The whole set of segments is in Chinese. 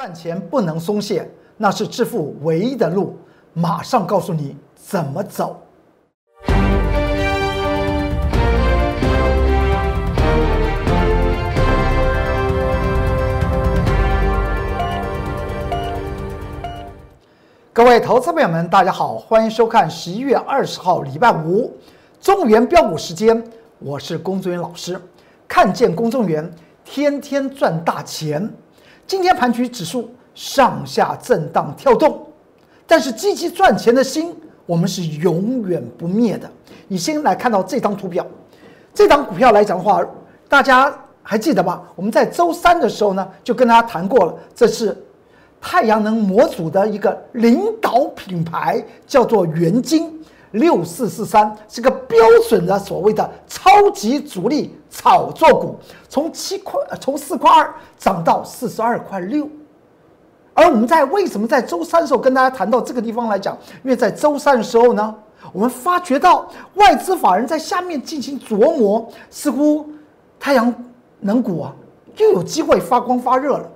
赚钱不能松懈，那是致富唯一的路。马上告诉你怎么走。各位投资朋友们，大家好，欢迎收看十一月二十号礼拜五中原标股时间，我是龚宗元老师。看见龚宗元，天天赚大钱。今天盘局指数上下震荡跳动，但是积极赚钱的心，我们是永远不灭的。你先来看到这张图表，这张股票来讲的话，大家还记得吧？我们在周三的时候呢，就跟大家谈过了，这是太阳能模组的一个领导品牌，叫做元晶。六四四三是个标准的所谓的超级主力炒作股，从七块从四块二涨到四十二块六，而我们在为什么在周三的时候跟大家谈到这个地方来讲？因为在周三的时候呢，我们发觉到外资法人在下面进行琢磨，似乎太阳能股啊又有机会发光发热了。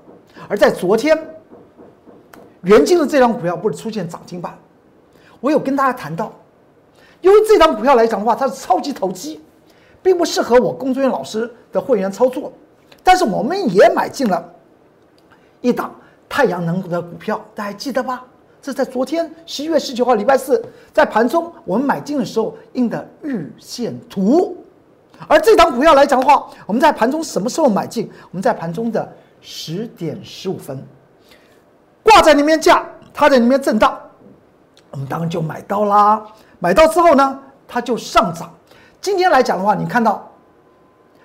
而在昨天，元晶的这张股票不是出现涨停板，我有跟大家谈到。因为这张股票来讲的话，它是超级投机，并不适合我工作人员老师的会员操作。但是我们也买进了一档太阳能的股票，大家记得吧？这在昨天十一月十九号礼拜四，在盘中我们买进的时候印的日线图。而这张股票来讲的话，我们在盘中什么时候买进？我们在盘中的十点十五分挂在那边价，它在那边震荡，我们当然就买到啦。买到之后呢，它就上涨。今天来讲的话，你看到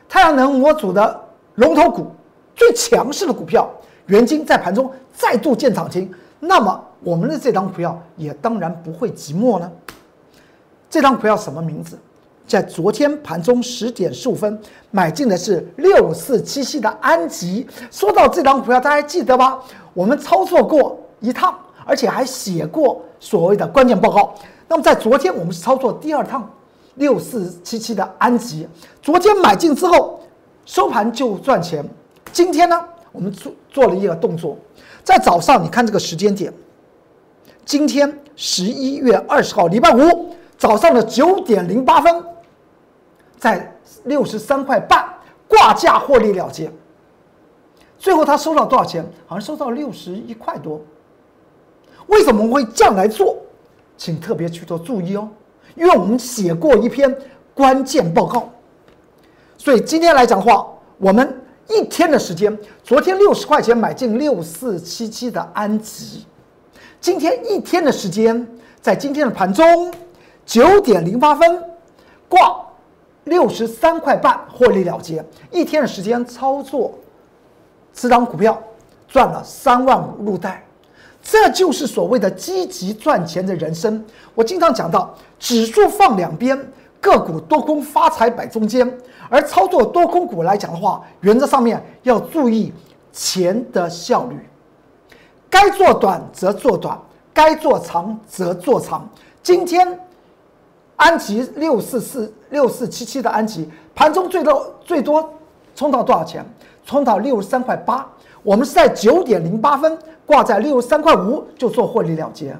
太阳能模组的龙头股最强势的股票元晶在盘中再度见涨停，那么我们的这张股票也当然不会寂寞呢。这张股票什么名字？在昨天盘中十点十五分买进的是六四七七的安吉。说到这张股票，大家还记得吧？我们操作过一趟，而且还写过所谓的关键报告。那么在昨天我们是操作第二趟六四七七的安吉，昨天买进之后收盘就赚钱。今天呢，我们做做了一个动作，在早上你看这个时间点，今天十一月二十号礼拜五早上的九点零八分，在六十三块半挂价获利了结。最后他收到多少钱？好像收到六十一块多。为什么会这样来做？请特别去做注意哦，因为我们写过一篇关键报告，所以今天来讲的话，我们一天的时间，昨天六十块钱买进六四七七的安吉，今天一天的时间，在今天的盘中九点零八分挂六十三块半获利了结，一天的时间操作，此档股票赚了三万五入袋。这就是所谓的积极赚钱的人生。我经常讲到，指数放两边，个股多空发财摆中间。而操作多空股来讲的话，原则上面要注意钱的效率，该做短则做短，该做长则做长。今天安吉六四四六四七七的安吉盘中最多最多冲到多少钱？冲到六十三块八。我们是在九点零八分挂在六十三块五就做获利了结，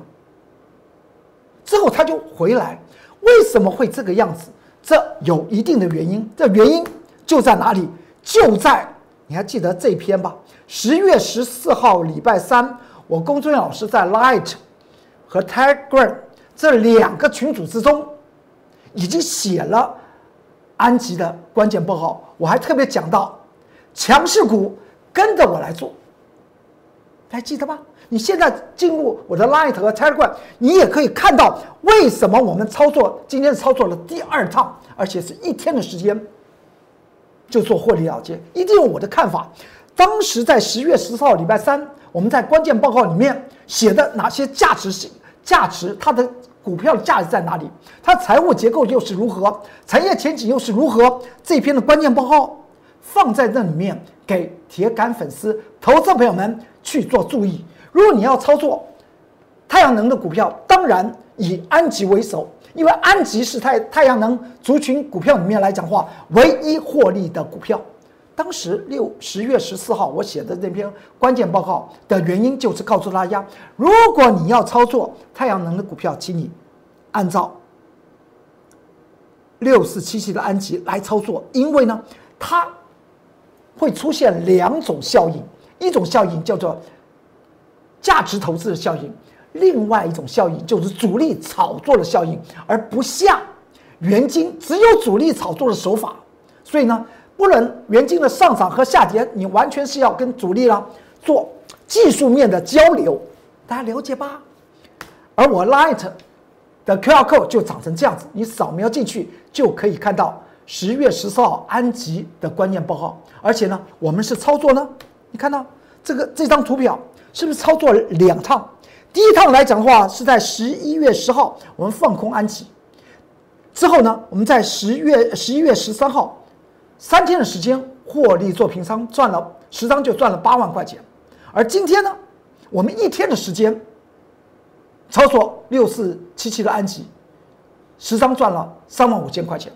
之后它就回来，为什么会这个样子？这有一定的原因，这原因就在哪里？就在你还记得这篇吧？十月十四号礼拜三，我龚尊老师在 Light 和 Telegram 这两个群组之中，已经写了安吉的关键报告，我还特别讲到强势股。跟着我来做，还记得吗？你现在进入我的 Light 和 Telegram，你也可以看到为什么我们操作今天操作了第二趟，而且是一天的时间就做获利了结。一定有我的看法。当时在十月十四号礼拜三，我们在关键报告里面写的哪些价值性价值，它的股票的价值在哪里？它财务结构又是如何？产业前景又是如何？这篇的关键报告放在那里面。给铁杆粉丝、投资朋友们去做注意。如果你要操作太阳能的股票，当然以安吉为首，因为安吉是太太阳能族群股票里面来讲话唯一获利的股票。当时六十月十四号我写的那篇关键报告的原因，就是告诉大家，如果你要操作太阳能的股票，请你按照六四七七的安吉来操作，因为呢，它会出现两种效应，一种效应叫做价值投资的效应，另外一种效应就是主力炒作的效应，而不像元金只有主力炒作的手法，所以呢。不能元金的上涨和下跌，你完全是要跟主力啦做技术面的交流，大家了解吧？而我 Light 的 QR code 就长成这样子，你扫描进去就可以看到十月十四号安吉的关键报告。而且呢，我们是操作呢，你看到这个这张图表是不是操作两趟？第一趟来讲的话，是在十一月十号我们放空安吉，之后呢，我们在十月十一月十三号。三天的时间获利做平仓，赚了十张就赚了八万块钱。而今天呢，我们一天的时间操作六四七七的安吉，十张赚了三万五千块钱。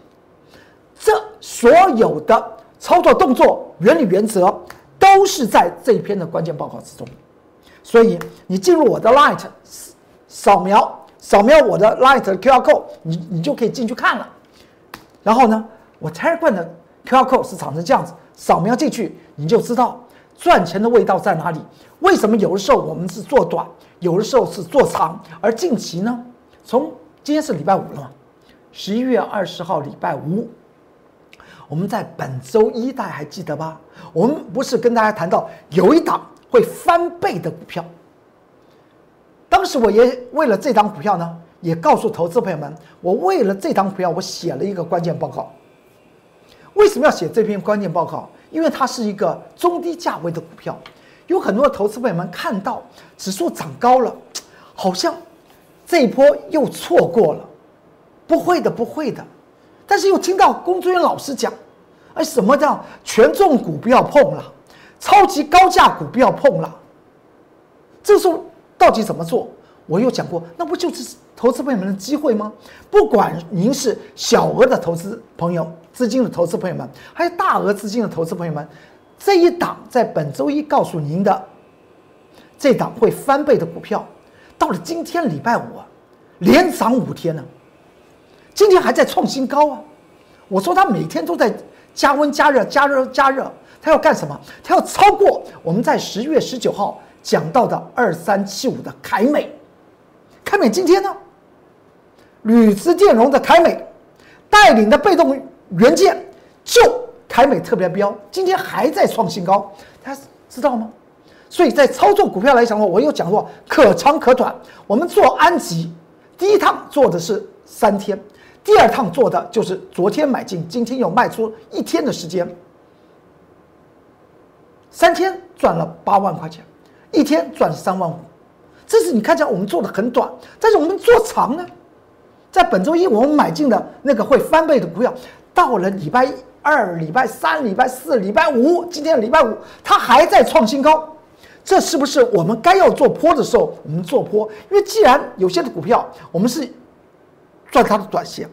所有的操作动作、原理、原则都是在这一篇的关键报告之中。所以你进入我的 Light，扫描扫描我的 Light 的 QR code，你你就可以进去看了。然后呢，我 Telegram 的。QR code 是长成这样子，扫描进去你就知道赚钱的味道在哪里。为什么有的时候我们是做短，有的时候是做长？而近期呢，从今天是礼拜五了嘛，十一月二十号礼拜五，我们在本周一大家还记得吧？我们不是跟大家谈到有一档会翻倍的股票？当时我也为了这档股票呢，也告诉投资朋友们，我为了这档股票，我写了一个关键报告。为什么要写这篇关键报告？因为它是一个中低价位的股票，有很多投资朋友们看到指数涨高了，好像这一波又错过了，不会的，不会的。但是又听到龚尊元老师讲，哎，什么叫权重股不要碰了，超级高价股不要碰了。这时候到底怎么做？我有讲过，那不就是投资朋友们的机会吗？不管您是小额的投资朋友。资金的投资朋友们，还是大额资金的投资朋友们，这一档在本周一告诉您的这档会翻倍的股票，到了今天礼拜五啊，连涨五天呢，今天还在创新高啊！我说他每天都在加温加热加热加热，他要干什么？他要超过我们在十月十九号讲到的二三七五的凯美，凯美今天呢，铝资电容的凯美带领的被动。元件就凯美特别标，今天还在创新高，大家知道吗？所以在操作股票来讲的话，我有讲过可长可短。我们做安吉，第一趟做的是三天，第二趟做的就是昨天买进，今天又卖出一天的时间，三天赚了八万块钱，一天赚三万五。这是你看起来我们做的很短，但是我们做长呢，在本周一我们买进的那个会翻倍的股票。到了礼拜二、礼拜三、礼拜四、礼拜五，今天礼拜五，它还在创新高，这是不是我们该要做坡的时候，我们做坡？因为既然有些的股票，我们是赚它的短线，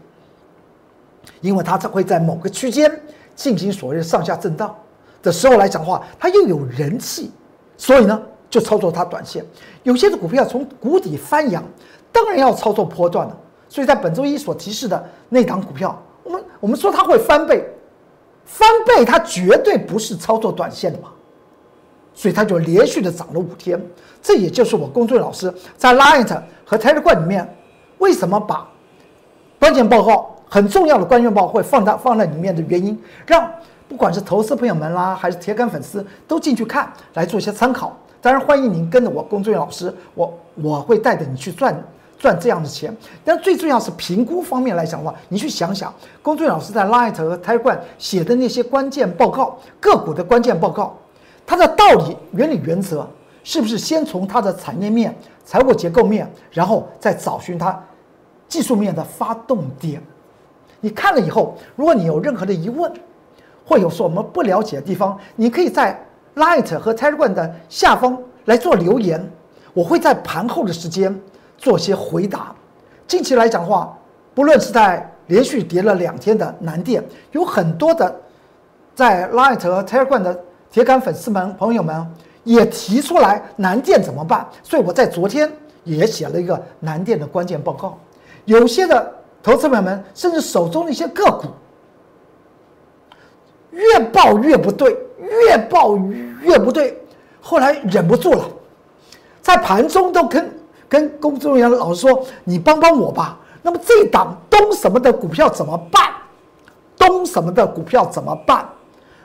因为它才会在某个区间进行所谓的上下震荡的时候来讲的话，它又有人气，所以呢，就操作它短线。有些的股票从谷底翻扬，当然要操作波段了。所以在本周一所提示的那档股票。我们我们说它会翻倍，翻倍它绝对不是操作短线的嘛，所以它就连续的涨了五天。这也就是我公众老师在 Light 和 Telegram 里面为什么把关键报告很重要的关键报告会放在放在里面的原因，让不管是投资朋友们啦，还是铁杆粉丝都进去看来做一些参考。当然欢迎您跟着我龚俊老师，我我会带着你去赚。赚这样的钱，但最重要是评估方面来讲的话，你去想想，龚俊老师在 Light 和 t i g e 写的那些关键报告，个股的关键报告，它的道理、原理、原则，是不是先从它的产业面、财务结构面，然后再找寻它技术面的发动点？你看了以后，如果你有任何的疑问，或有什么不了解的地方，你可以在 Light 和 t i g e 的下方来做留言，我会在盘后的时间。做些回答。近期来讲的话，不论是在连续跌了两天的南电，有很多的在 Light 和 Telegram 的铁杆粉丝们朋友们也提出来南电怎么办，所以我在昨天也写了一个南电的关键报告。有些的投资朋友们甚至手中的一些个股越报越不对，越报越不对，后来忍不住了，在盘中都跟跟工作人员老师说：“你帮帮我吧。”那么这档东什么的股票怎么办？东什么的股票怎么办？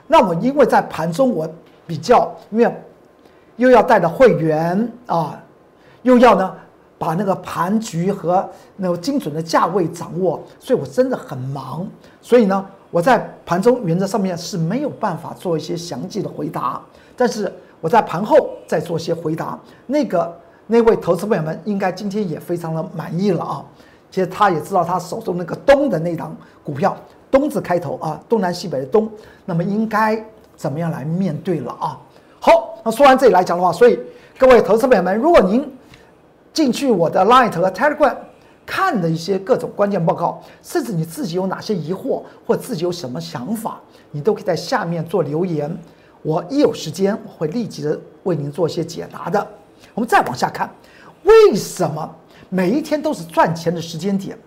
那我因为在盘中我比较，因为又要带着会员啊，又要呢把那个盘局和那个精准的价位掌握，所以我真的很忙。所以呢，我在盘中原则上面是没有办法做一些详细的回答，但是我在盘后再做一些回答。那个那位投资朋友们应该今天也非常的满意了啊。其实他也知道他手中那个东的那档股票，东字开头啊，东南西北的东，那么应该怎么样来面对了啊？好，那说完这里来讲的话，所以各位投资朋友们，如果您进去我的 Light 和 Telegram 看的一些各种关键报告，甚至你自己有哪些疑惑或自己有什么想法，你都可以在下面做留言，我一有时间我会立即的为您做一些解答的。我们再往下看，为什么？每一天都是赚钱的时间点，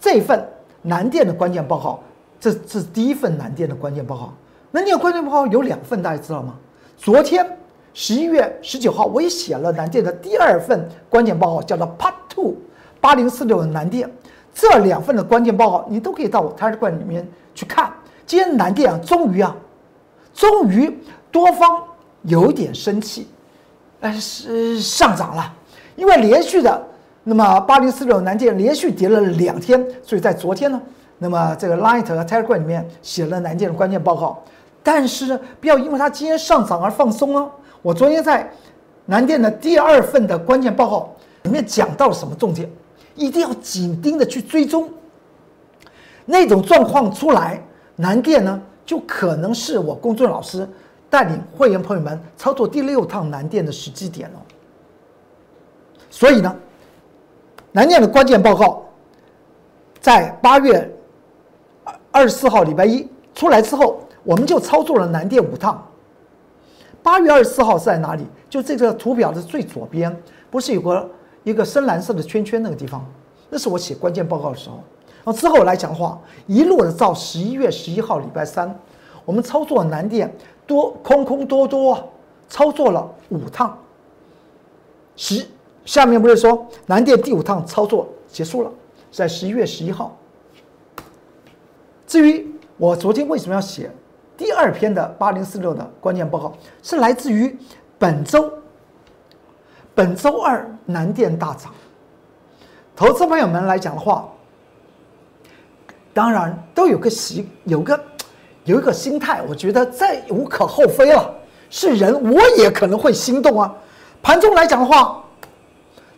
这份南电的关键报告，这这是第一份南电的关键报告。南电关键报告有两份，大家知道吗？昨天十一月十九号，我也写了南电的第二份关键报告，叫做 Part Two 八零四六的南电。这两份的关键报告，你都可以到我 Telegram 里面去看。今天南电啊，终于啊，终于多方有点生气，哎，是上涨了，因为连续的。那么八零四六南电连续跌了两天，所以在昨天呢，那么这个 Light 和 Telegram 里面写了南电的关键报告。但是不要因为它今天上涨而放松哦。我昨天在南电的第二份的关键报告里面讲到了什么重点，一定要紧盯的去追踪。那种状况出来，南电呢就可能是我公众老师带领会员朋友们操作第六趟南电的时机点了。所以呢。南电的关键报告，在八月二十四号礼拜一出来之后，我们就操作了南电五趟。八月二十四号是在哪里？就这个图表的最左边，不是有个一个深蓝色的圈圈那个地方？那是我写关键报告的时候。然后之后来讲的话，一路的到十一月十一号礼拜三，我们操作南电多空空多多，操作了五趟。十。下面不是说南电第五趟操作结束了，在十一月十一号。至于我昨天为什么要写第二篇的八零四六的关键报告，是来自于本周本周二南电大涨。投资朋友们来讲的话，当然都有个习有个有一个心态，我觉得再无可厚非了。是人，我也可能会心动啊。盘中来讲的话。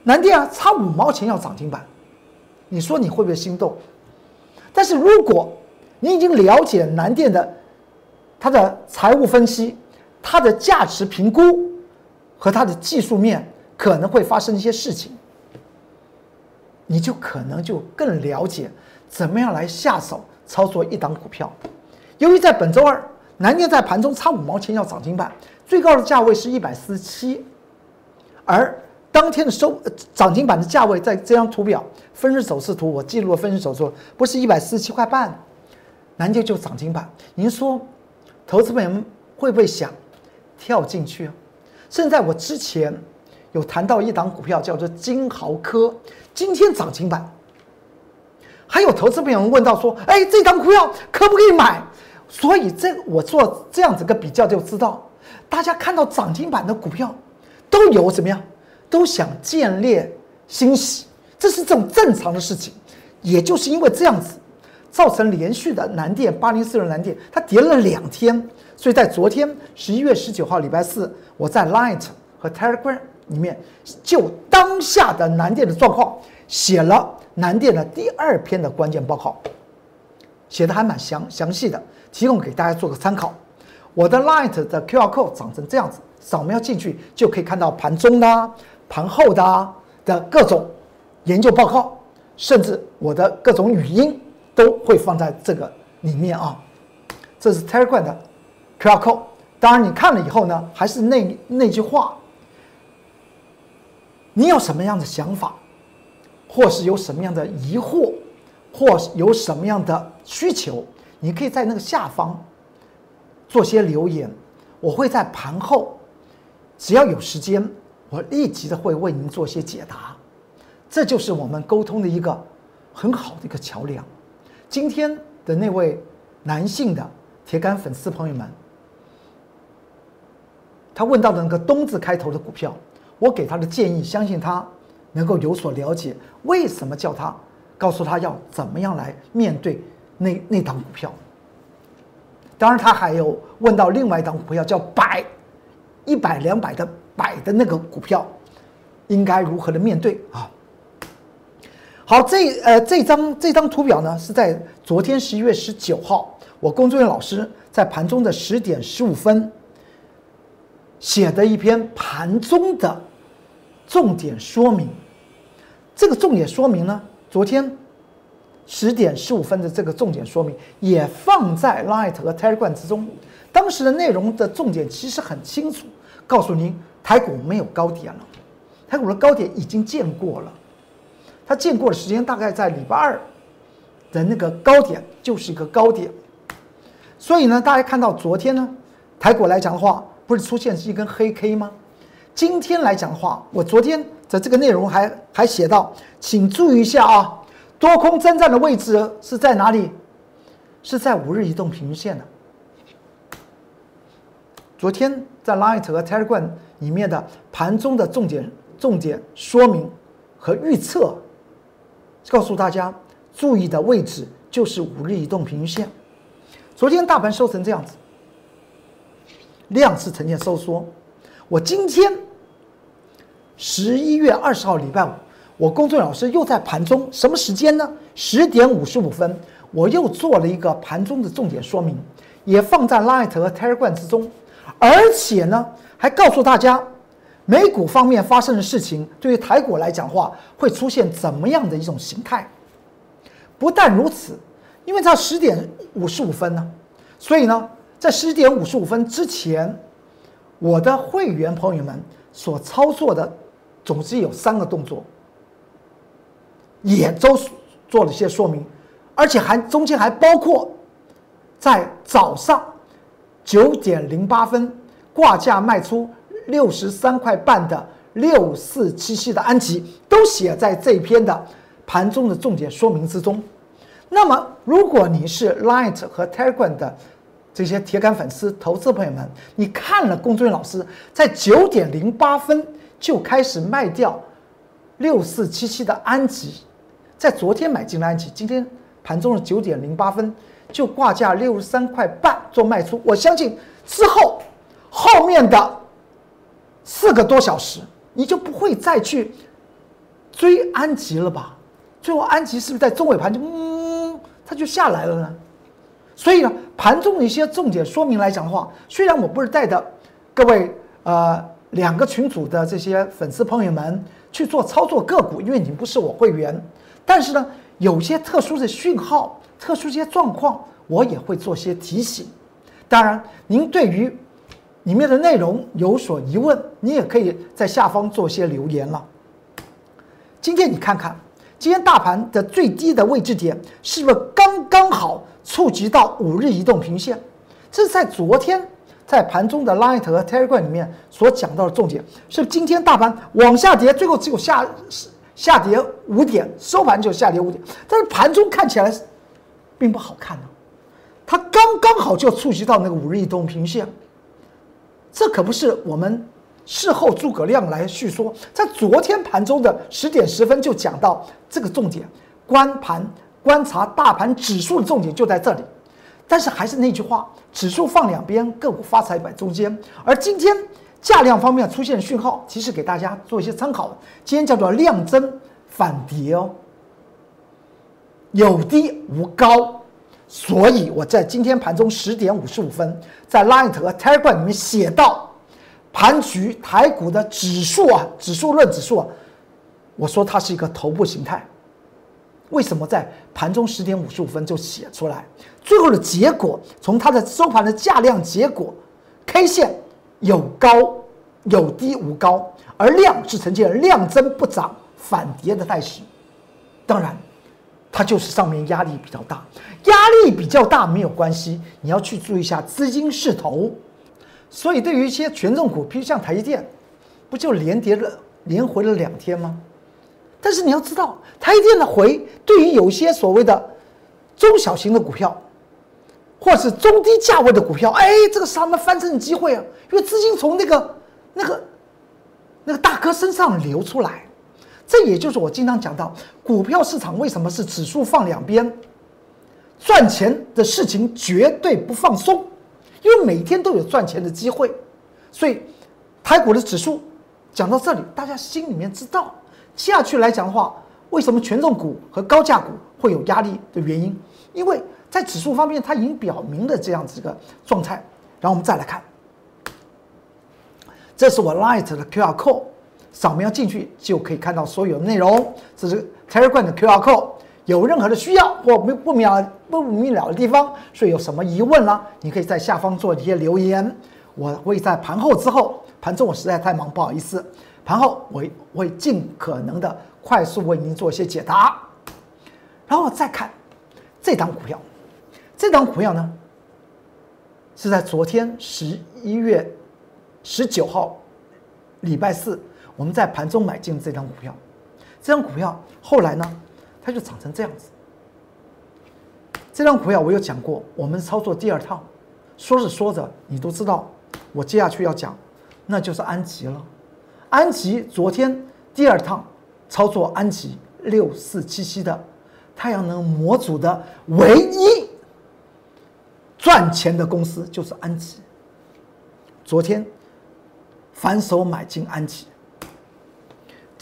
南电啊，差五毛钱要涨停板，你说你会不会心动？但是如果你已经了解南电的它的财务分析、它的价值评估和它的技术面可能会发生一些事情，你就可能就更了解怎么样来下手操作一档股票。由于在本周二南电在盘中差五毛钱要涨停板，最高的价位是一百四十七，而。当天的收涨停板的价位，在这张图表分时走势图，我记录了分时走势，不是一百四十七块半，南电就涨停板。您说，投资朋友们会不会想跳进去啊？现在我之前有谈到一档股票叫做金豪科，今天涨停板。还有投资朋友们问到说，哎，这档股票可不可以买？所以这我做这样子个比较就知道，大家看到涨停板的股票都有怎么样？都想建立欣喜，这是这种正常的事情。也就是因为这样子，造成连续的南电八零四六南电它跌了两天，所以在昨天十一月十九号礼拜四，我在 Light 和 Telegram 里面就当下的南电的状况写了南电的第二篇的关键报告，写的还蛮详详细的，提供给大家做个参考。我的 Light 的 QR code 长成这样子，扫描进去就可以看到盘中的。盘后的的各种研究报告，甚至我的各种语音都会放在这个里面啊。这是 Telegram 的 QR code。当然，你看了以后呢，还是那那句话，你有什么样的想法，或是有什么样的疑惑，或有什么样的需求，你可以在那个下方做些留言，我会在盘后，只要有时间，我立即的会为您做些解答。这就是我们沟通的一个很好的一个桥梁。今天的那位男性的铁杆粉丝朋友们。他问到的那个“东”字开头的股票，我给他的建议，相信他能够有所了解。为什么叫他告诉他要怎么样来面对那那档股票？当然，他还有问到另外一档股票，叫“百”，一百两百的“百”的那个股票，应该如何的面对啊？好，这呃这张这张图表呢，是在昨天十一月十九号，我工作人员老师在盘中的十点十五分。写的一篇盘中的重点说明，这个重点说明呢，昨天十点十五分的这个重点说明也放在 Light 和 Telegram 之中。当时的内容的重点其实很清楚，告诉您台股没有高点了，台股的高点已经见过了，它见过的时间大概在礼拜二的那个高点就是一个高点。所以呢，大家看到昨天呢，台股来讲的话。不是出现是一根黑 K 吗？今天来讲的话，我昨天的这个内容还还写到，请注意一下啊，多空征战的位置是在哪里？是在五日移动平均线的。昨天在 Light 和 Telegram 里面的盘中的重点重点说明和预测，告诉大家注意的位置就是五日移动平均线。昨天大盘收成这样子。量是呈现收缩，我今天十一月二十号礼拜五，我工作老师又在盘中什么时间呢？十点五十五分，我又做了一个盘中的重点说明，也放在 Light 和 Telegram 之中，而且呢，还告诉大家美股方面发生的事情，对于台股来讲话，会出现怎么样的一种形态。不但如此，因为在十点五十五分呢，所以呢。在十点五十五分之前，我的会员朋友们所操作的，总之有三个动作，也都做了些说明，而且还中间还包括在早上九点零八分挂价卖出六十三块半的六四七七的安吉，都写在这篇的盘中的重点说明之中。那么，如果你是 Light 和 Telegram 的，这些铁杆粉丝、投资朋友们，你看了龚俊老师在九点零八分就开始卖掉六四七七的安吉，在昨天买进了安吉，今天盘中的九点零八分就挂价六十三块半做卖出。我相信之后后面的四个多小时，你就不会再去追安吉了吧？最后安吉是不是在中尾盘就嗯，它就下来了呢？所以呢，盘中的一些重点说明来讲的话，虽然我不是带着各位呃两个群组的这些粉丝朋友们去做操作个股，因为你不是我会员，但是呢，有些特殊的讯号、特殊一些状况，我也会做些提醒。当然，您对于里面的内容有所疑问，你也可以在下方做些留言了。今天你看看，今天大盘的最低的位置点是不是刚刚好？触及到五日移动平线，这是在昨天在盘中的 Light 和 Telegram 里面所讲到的重点。是今天大盘往下跌，最后只有下下跌五点，收盘就下跌五点，但是盘中看起来并不好看呢。它刚刚好就触及到那个五日移动平线，这可不是我们事后诸葛亮来叙说，在昨天盘中的十点十分就讲到这个重点，关盘。观察大盘指数的重点就在这里，但是还是那句话，指数放两边，个股发财摆中间。而今天价量方面出现讯号，其实给大家做一些参考。今天叫做量增反跌哦，有低无高，所以我在今天盘中十点五十五分，在 Line 和 Telegram 里面写到，盘局台股的指数啊，指数论指数啊，我说它是一个头部形态。为什么在盘中十点五十五分就写出来？最后的结果，从它的收盘的价量结果，K 线有高有低无高，而量是呈现量增不涨反跌的态势。当然，它就是上面压力比较大，压力比较大没有关系，你要去注意一下资金势头。所以对于一些权重股，譬如像台积电，不就连跌了连回了两天吗？但是你要知道，台积电的回对于有些所谓的中小型的股票，或是中低价位的股票，哎，这个是他们翻身的机会啊！因为资金从那个、那个、那个大哥身上流出来，这也就是我经常讲到，股票市场为什么是指数放两边，赚钱的事情绝对不放松，因为每天都有赚钱的机会。所以，台股的指数讲到这里，大家心里面知道。接下去来讲的话，为什么权重股和高价股会有压力的原因？因为在指数方面，它已经表明了这样子一个状态。然后我们再来看，这是我 Light 的 QR code，扫描进去就可以看到所有的内容。这是 Telegram 的 QR code，有任何的需要或不不明不明了的地方，所以有什么疑问呢？你可以在下方做一些留言，我会在盘后之后，盘中我实在太忙，不好意思。盘后我会尽可能的快速为您做一些解答，然后再看这档股票，这档股票呢是在昨天十一月十九号礼拜四，我们在盘中买进这张股票，这张股票后来呢它就涨成这样子。这张股票我有讲过，我们操作第二套，说着说着你都知道，我接下去要讲，那就是安吉了。安吉昨天第二趟操作安吉六四七七的太阳能模组的唯一赚钱的公司就是安吉。昨天反手买进安吉，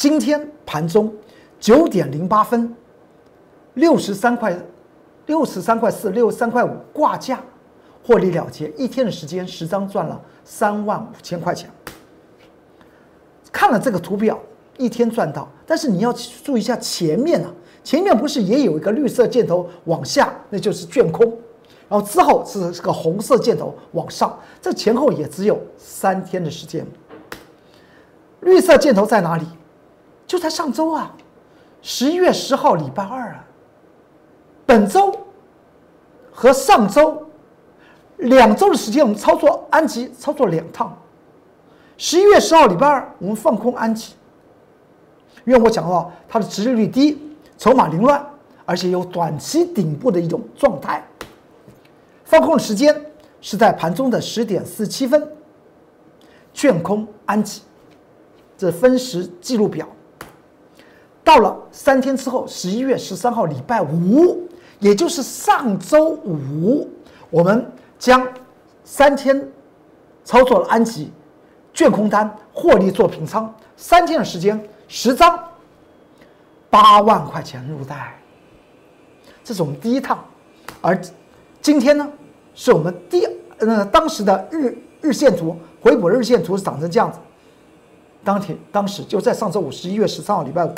今天盘中九点零八分六十三块六十三块四六十三块五挂价获利了结，一天的时间十张赚了三万五千块钱。看了这个图表，一天赚到，但是你要注意一下前面啊，前面不是也有一个绿色箭头往下，那就是卷空，然后之后是这个红色箭头往上，这前后也只有三天的时间。绿色箭头在哪里？就在上周啊，十一月十号礼拜二啊，本周和上周两周的时间，我们操作安吉操作两趟。十一月十号礼拜二，我们放空安吉，因为我讲到它的殖利率低，筹码凌乱，而且有短期顶部的一种状态。放空的时间是在盘中的十点四七分，券空安吉，这分时记录表。到了三天之后，十一月十三号礼拜五，也就是上周五，我们将三天操作了安吉。卷空单获利做平仓，三天的时间，十张，八万块钱入袋。这是我们第一趟，而今天呢，是我们第呃当时的日日线图回补日线图是长成这样子。当天当时就在上周五十一月十三号礼拜五，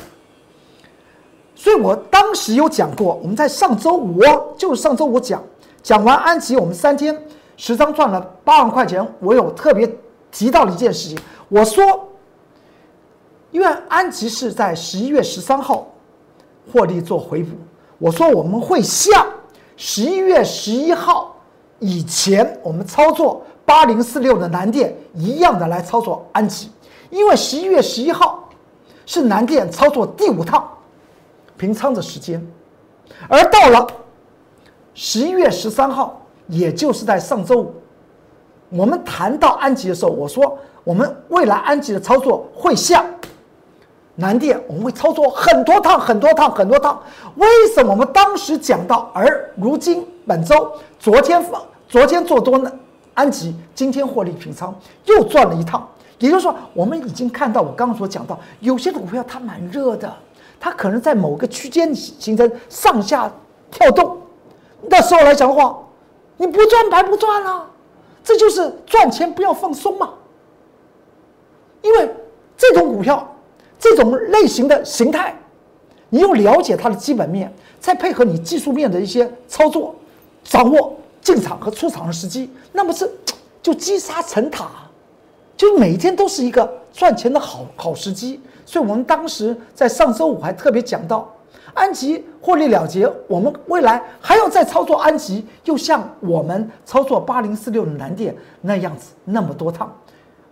所以我当时有讲过，我们在上周五就是上周五讲讲完安琪，我们三天十张赚了八万块钱，我有特别。提到了一件事情，我说，因为安吉是在十一月十三号获利做回补，我说我们会像十一月十一号以前我们操作八零四六的南电一样的来操作安吉，因为十一月十一号是南电操作第五趟平仓的时间，而到了十一月十三号，也就是在上周五。我们谈到安吉的时候，我说我们未来安吉的操作会像南电，我们会操作很多趟、很多趟、很多趟。为什么我们当时讲到，而如今本周、昨天放、昨天做多呢？安吉今天获利平仓，又赚了一趟。也就是说，我们已经看到我刚刚所讲到，有些股票它蛮热的，它可能在某个区间形成上下跳动。那时候来讲的话，你不赚白不赚了。这就是赚钱不要放松嘛，因为这种股票，这种类型的形态，你又了解它的基本面，再配合你技术面的一些操作，掌握进场和出场的时机，那么是就积沙成塔，就每天都是一个赚钱的好好时机。所以我们当时在上周五还特别讲到，安吉获利了结，我们未来还要再操作安吉，又像我们操作八零四六的南电那样子那么多趟。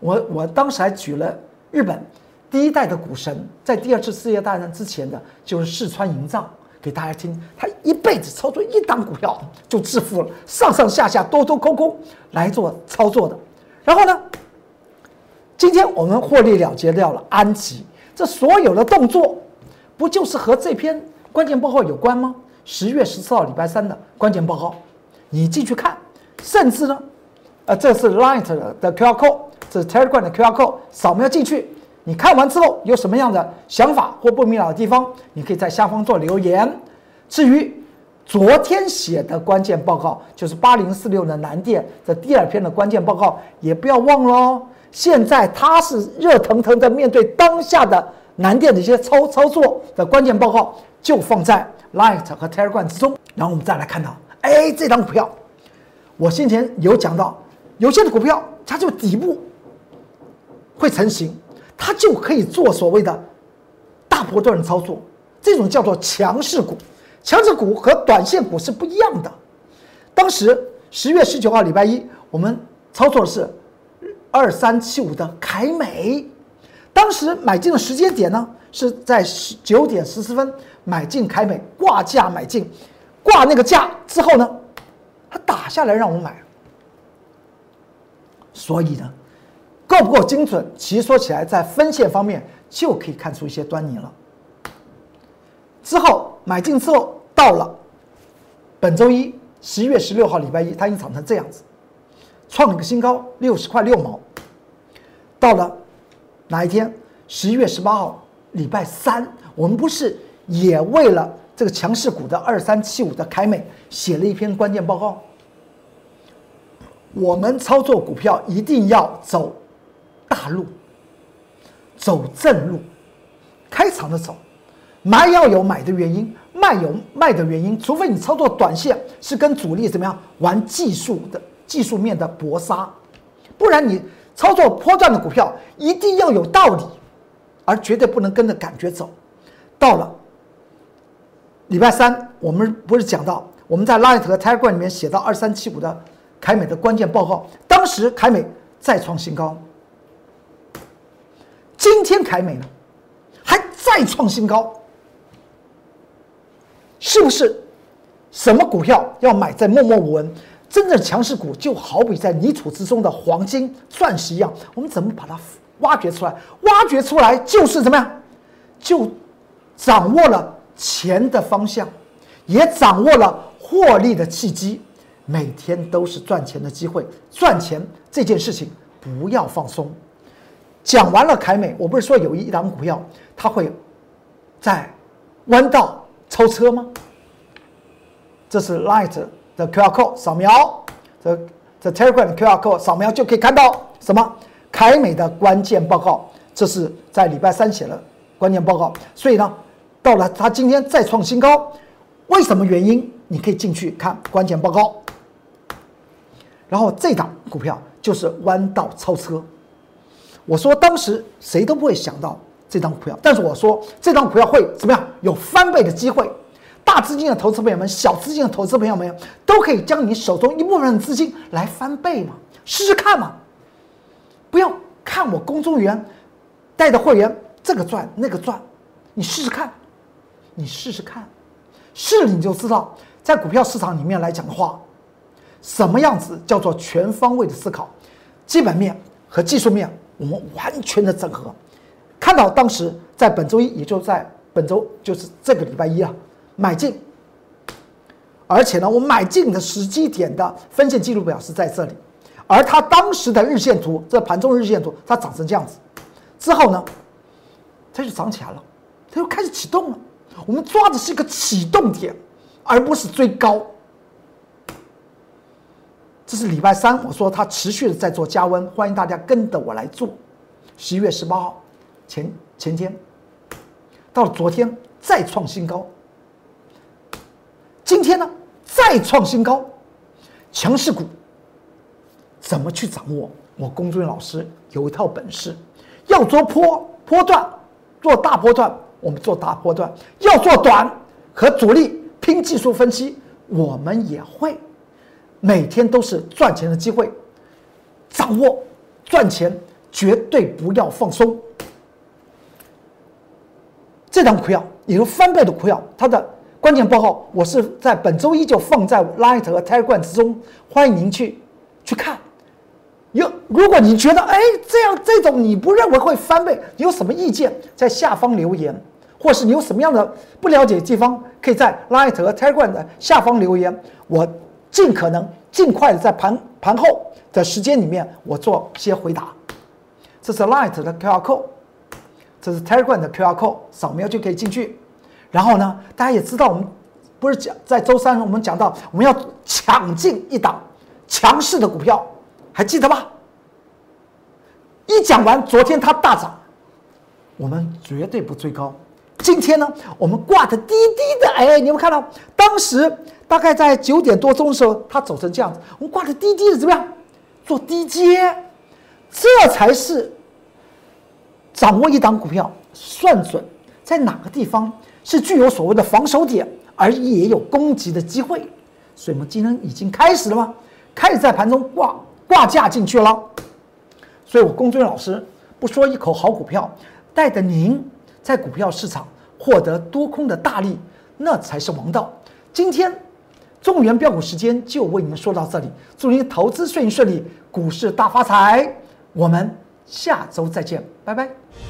我我当时还举了日本第一代的股神，在第二次世界大战之前的就是四川营造给大家听，他一辈子操作一档股票就致富了，上上下下多多空空来做操作的。然后呢，今天我们获利了结掉了安吉。这所有的动作，不就是和这篇关键报告有关吗？十月十四号礼拜三的关键报告，你进去看，甚至呢，呃，这是 Light 的 QR code，这是 Telegram 的 QR code，扫描进去，你看完之后有什么样的想法或不明了的地方，你可以在下方做留言。至于昨天写的关键报告，就是八零四六的南电的第二篇的关键报告，也不要忘了哦。现在它是热腾腾的面对当下的南电的一些操操作的关键报告，就放在 Light 和 Telegram 之中。然后我们再来看到，哎，这张股票，我先前有讲到，有些的股票它就底部会成型，它就可以做所谓的大波段的操作，这种叫做强势股。强势股和短线股是不一样的。当时十月十九号礼拜一，我们操作的是。二三七五的凯美，当时买进的时间点呢，是在十九点十四分买进凯美，挂价买进，挂那个价之后呢，它打下来让我买，所以呢，够不够精准？其实说起来，在分线方面就可以看出一些端倪了。之后买进之后，到了本周一十一月十六号礼拜一，它已经涨成这样子。创了个新高，六十块六毛。到了哪一天？十一月十八号，礼拜三，我们不是也为了这个强势股的二三七五的凯美写了一篇关键报告？我们操作股票一定要走大路，走正路，开场的走，买要有买的原因，卖有卖的原因。除非你操作短线是跟主力怎么样玩技术的。技术面的搏杀，不然你操作波段的股票一定要有道理，而绝对不能跟着感觉走。到了礼拜三，我们不是讲到我们在 Light 和 Telegram 里面写到二三七五的凯美的关键报告，当时凯美再创新高，今天凯美呢还再创新高，是不是？什么股票要买在默默无闻？真正强势股就好比在泥土之中的黄金、钻石一样，我们怎么把它挖掘出来？挖掘出来就是怎么样？就掌握了钱的方向，也掌握了获利的契机，每天都是赚钱的机会。赚钱这件事情不要放松。讲完了凯美，我不是说有一档股票它会在弯道超车吗？这是 Light。的 QR code 扫描，这这 Telegram 的 QR code 扫描就可以看到什么？凯美的关键报告，这是在礼拜三写的关键报告。所以呢，到了它今天再创新高，为什么原因？你可以进去看关键报告。然后这档股票就是弯道超车。我说当时谁都不会想到这张股票，但是我说这张股票会怎么样？有翻倍的机会。大资金的投资朋友们，小资金的投资朋友们，都可以将你手中一部分的资金来翻倍嘛，试试看嘛。不要看我公众员带的会员这个赚那个赚，你试试看，你试试看，试了你就知道，在股票市场里面来讲的话，什么样子叫做全方位的思考，基本面和技术面我们完全的整合。看到当时在本周一，也就在本周，就是这个礼拜一啊。买进，而且呢，我买进的时机点的分线记录表是在这里，而它当时的日线图，这盘中日线图，它长成这样子，之后呢，它就涨起来了，它就开始启动了。我们抓的是一个启动点，而不是追高。这是礼拜三，我说它持续的在做加温，欢迎大家跟着我来做。十一月十八号前前天，到了昨天。再创新高。今天呢，再创新高，强势股怎么去掌握？我龚尊老师有一套本事，要做波波段，做大波段，我们做大波段；要做短和主力拼技术分析，我们也会。每天都是赚钱的机会，掌握赚钱绝对不要放松。这张股票也是翻倍的股票，它的关键报告我是在本周一就放在 Light 和 Telegram 之中，欢迎您去去看。有如果你觉得哎这样这种你不认为会翻倍，你有什么意见在下方留言，或是你有什么样的不了解的地方，可以在 Light 和 Telegram 的下方留言，我尽可能尽快的在盘盘后的时间里面我做些回答。这是 Light 的 QR code。这是 Telegram 的 QR code，扫描就可以进去。然后呢，大家也知道，我们不是讲在周三我们讲到我们要抢进一档强势的股票，还记得吧？一讲完，昨天它大涨，我们绝对不追高。今天呢，我们挂的低低的，哎，你们看到当时大概在九点多钟的时候，它走成这样子，我们挂的低低的怎么样？做低阶，这才是。掌握一档股票，算准在哪个地方是具有所谓的防守点，而也有攻击的机会。所以，我们今天已经开始了吗？开始在盘中挂挂价进去了。所以我龚俊老师不说一口好股票，带着您在股票市场获得多空的大利，那才是王道。今天中原标股时间就为您说到这里，祝您投资顺利顺利，股市大发财。我们下周再见，拜拜。